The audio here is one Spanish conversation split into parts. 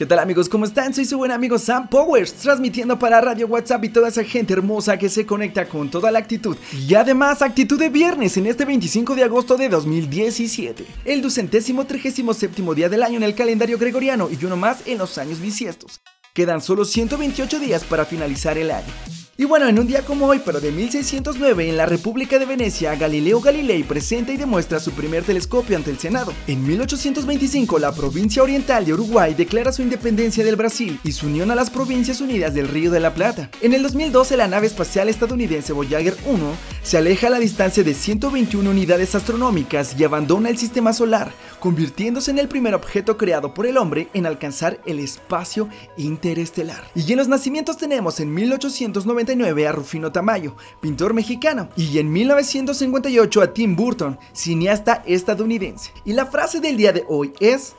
¿Qué tal amigos? ¿Cómo están? Soy su buen amigo Sam Powers, transmitiendo para Radio WhatsApp y toda esa gente hermosa que se conecta con toda la actitud. Y además, actitud de viernes en este 25 de agosto de 2017. El ducentésimo trigésimo séptimo día del año en el calendario gregoriano y uno más en los años bisiestos. Quedan solo 128 días para finalizar el año. Y bueno, en un día como hoy, pero de 1609, en la República de Venecia, Galileo Galilei presenta y demuestra su primer telescopio ante el Senado. En 1825, la provincia oriental de Uruguay declara su independencia del Brasil y su unión a las Provincias Unidas del Río de la Plata. En el 2012, la nave espacial estadounidense Voyager 1 se aleja a la distancia de 121 unidades astronómicas y abandona el sistema solar, convirtiéndose en el primer objeto creado por el hombre en alcanzar el espacio interestelar. Y en los nacimientos tenemos en 1890 a Rufino Tamayo, pintor mexicano, y en 1958 a Tim Burton, cineasta estadounidense. Y la frase del día de hoy es,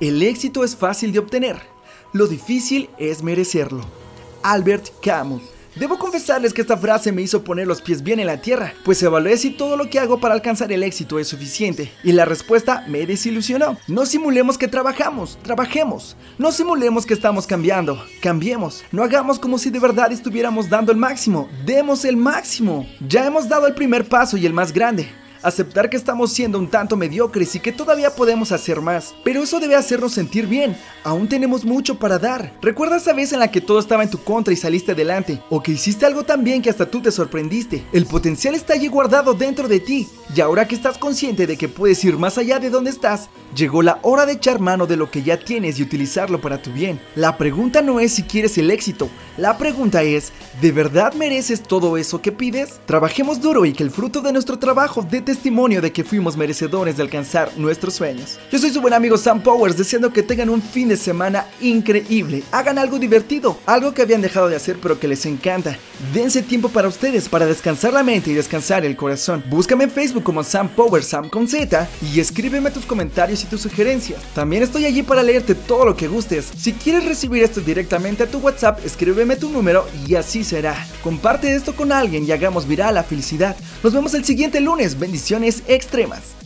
el éxito es fácil de obtener, lo difícil es merecerlo. Albert Camus. Debo confesarles que esta frase me hizo poner los pies bien en la tierra, pues evalué si todo lo que hago para alcanzar el éxito es suficiente, y la respuesta me desilusionó. No simulemos que trabajamos, trabajemos. No simulemos que estamos cambiando, cambiemos. No hagamos como si de verdad estuviéramos dando el máximo, demos el máximo. Ya hemos dado el primer paso y el más grande aceptar que estamos siendo un tanto mediocres y que todavía podemos hacer más. Pero eso debe hacernos sentir bien, aún tenemos mucho para dar. ¿Recuerda esa vez en la que todo estaba en tu contra y saliste adelante? ¿O que hiciste algo tan bien que hasta tú te sorprendiste? El potencial está allí guardado dentro de ti, y ahora que estás consciente de que puedes ir más allá de donde estás, llegó la hora de echar mano de lo que ya tienes y utilizarlo para tu bien. La pregunta no es si quieres el éxito, la pregunta es, ¿de verdad mereces todo eso que pides? Trabajemos duro y que el fruto de nuestro trabajo dé testimonio de que fuimos merecedores de alcanzar nuestros sueños. Yo soy su buen amigo Sam Powers, deseando que tengan un fin de semana increíble. Hagan algo divertido, algo que habían dejado de hacer pero que les encanta. Dense tiempo para ustedes, para descansar la mente y descansar el corazón. Búscame en Facebook como Sam Powers, Sam con Z, y escríbeme tus comentarios y tus sugerencias. También estoy allí para leerte todo lo que gustes. Si quieres recibir esto directamente a tu WhatsApp, escríbeme tu número y así será. Comparte esto con alguien y hagamos viral la felicidad. Nos vemos el siguiente lunes. Bendiciones extremas.